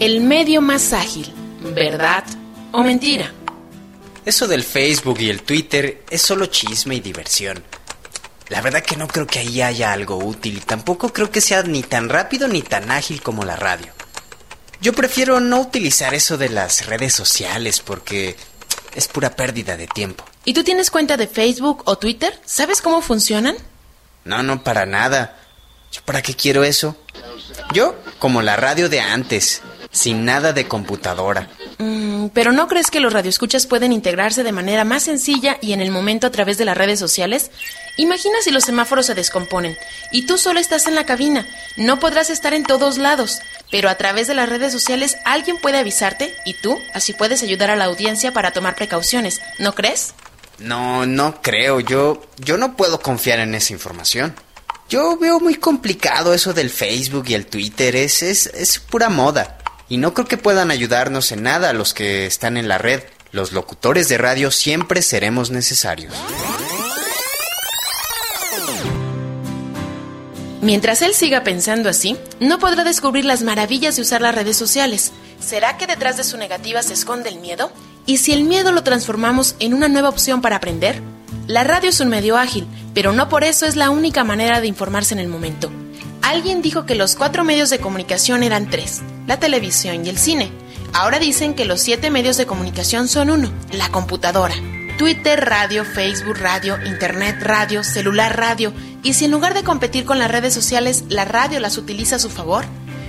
El medio más ágil, ¿verdad o mentira? Eso del Facebook y el Twitter es solo chisme y diversión. La verdad que no creo que ahí haya algo útil y tampoco creo que sea ni tan rápido ni tan ágil como la radio. Yo prefiero no utilizar eso de las redes sociales porque es pura pérdida de tiempo. ¿Y tú tienes cuenta de Facebook o Twitter? ¿Sabes cómo funcionan? No, no, para nada. ¿Yo para qué quiero eso? Yo, como la radio de antes, sin nada de computadora. Mm, pero ¿no crees que los radioescuchas pueden integrarse de manera más sencilla y en el momento a través de las redes sociales? Imagina si los semáforos se descomponen y tú solo estás en la cabina. No podrás estar en todos lados, pero a través de las redes sociales alguien puede avisarte y tú así puedes ayudar a la audiencia para tomar precauciones, ¿no crees? No, no creo. Yo, yo no puedo confiar en esa información. Yo veo muy complicado eso del Facebook y el Twitter. Es, es, es pura moda. Y no creo que puedan ayudarnos en nada los que están en la red. Los locutores de radio siempre seremos necesarios. Mientras él siga pensando así, no podrá descubrir las maravillas de usar las redes sociales. ¿Será que detrás de su negativa se esconde el miedo? ¿Y si el miedo lo transformamos en una nueva opción para aprender? La radio es un medio ágil, pero no por eso es la única manera de informarse en el momento. Alguien dijo que los cuatro medios de comunicación eran tres, la televisión y el cine. Ahora dicen que los siete medios de comunicación son uno, la computadora. Twitter, radio, Facebook, radio, Internet, radio, celular, radio. ¿Y si en lugar de competir con las redes sociales, la radio las utiliza a su favor?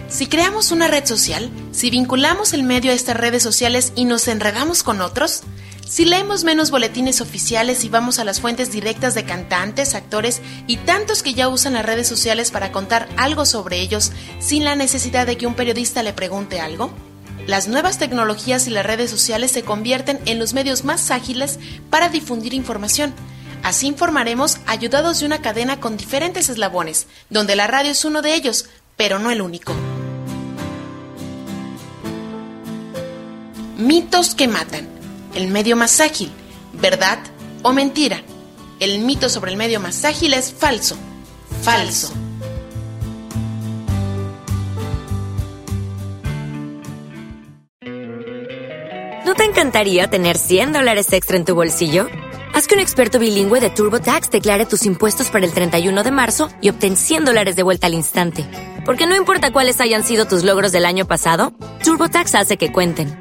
Si creamos una red social, si vinculamos el medio a estas redes sociales y nos enredamos con otros, si leemos menos boletines oficiales y vamos a las fuentes directas de cantantes, actores y tantos que ya usan las redes sociales para contar algo sobre ellos sin la necesidad de que un periodista le pregunte algo, las nuevas tecnologías y las redes sociales se convierten en los medios más ágiles para difundir información. Así informaremos ayudados de una cadena con diferentes eslabones, donde la radio es uno de ellos, pero no el único. Mitos que matan. El medio más ágil. ¿Verdad o mentira? El mito sobre el medio más ágil es falso. Falso. ¿No te encantaría tener 100 dólares extra en tu bolsillo? Haz que un experto bilingüe de TurboTax declare tus impuestos para el 31 de marzo y obtén 100 dólares de vuelta al instante. Porque no importa cuáles hayan sido tus logros del año pasado, TurboTax hace que cuenten.